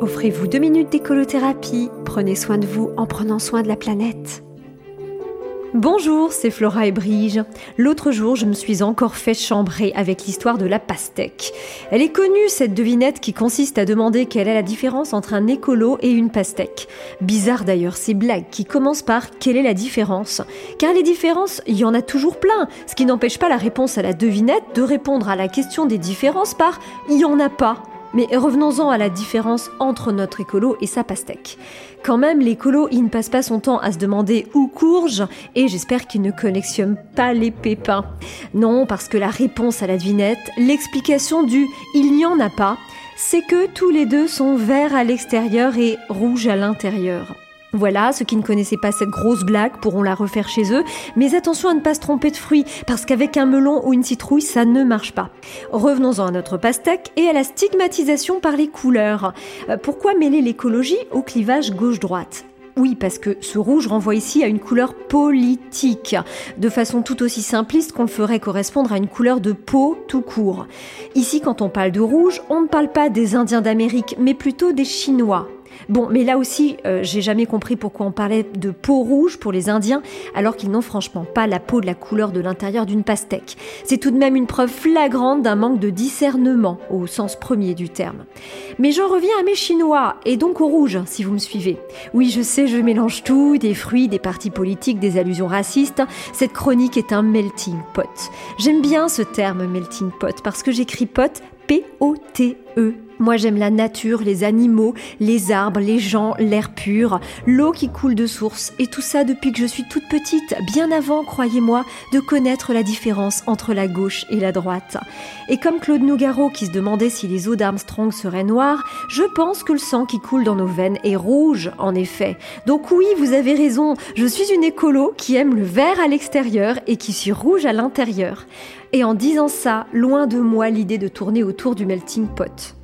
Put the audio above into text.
Offrez-vous deux minutes d'écolothérapie. Prenez soin de vous en prenant soin de la planète. Bonjour, c'est Flora et Brige. L'autre jour, je me suis encore fait chambrer avec l'histoire de la pastèque. Elle est connue, cette devinette qui consiste à demander quelle est la différence entre un écolo et une pastèque. Bizarre d'ailleurs ces blagues qui commencent par quelle est la différence? Car les différences, il y en a toujours plein, ce qui n'empêche pas la réponse à la devinette de répondre à la question des différences par il n'y en a pas. Mais revenons-en à la différence entre notre écolo et sa pastèque. Quand même, l'écolo, il ne passe pas son temps à se demander où courge et j'espère qu'il ne collectionne pas les pépins. Non, parce que la réponse à la devinette, l'explication du il n'y en a pas, c'est que tous les deux sont verts à l'extérieur et rouges à l'intérieur. Voilà, ceux qui ne connaissaient pas cette grosse blague pourront la refaire chez eux, mais attention à ne pas se tromper de fruits, parce qu'avec un melon ou une citrouille, ça ne marche pas. Revenons-en à notre pastèque et à la stigmatisation par les couleurs. Euh, pourquoi mêler l'écologie au clivage gauche-droite? Oui, parce que ce rouge renvoie ici à une couleur politique, de façon tout aussi simpliste qu'on le ferait correspondre à une couleur de peau tout court. Ici, quand on parle de rouge, on ne parle pas des Indiens d'Amérique, mais plutôt des Chinois. Bon, mais là aussi, euh, j'ai jamais compris pourquoi on parlait de peau rouge pour les Indiens, alors qu'ils n'ont franchement pas la peau de la couleur de l'intérieur d'une pastèque. C'est tout de même une preuve flagrante d'un manque de discernement, au sens premier du terme. Mais j'en reviens à mes Chinois, et donc au rouge, si vous me suivez. Oui, je sais, je mélange tout, des fruits, des partis politiques, des allusions racistes. Cette chronique est un melting pot. J'aime bien ce terme melting pot, parce que j'écris pot P-O-T-E moi j'aime la nature, les animaux, les arbres, les gens, l'air pur, l'eau qui coule de source, et tout ça depuis que je suis toute petite, bien avant, croyez-moi, de connaître la différence entre la gauche et la droite. Et comme Claude Nougaro qui se demandait si les eaux d'Armstrong seraient noires, je pense que le sang qui coule dans nos veines est rouge, en effet. Donc oui, vous avez raison, je suis une écolo qui aime le vert à l'extérieur et qui suis rouge à l'intérieur. Et en disant ça, loin de moi l'idée de tourner autour du melting pot.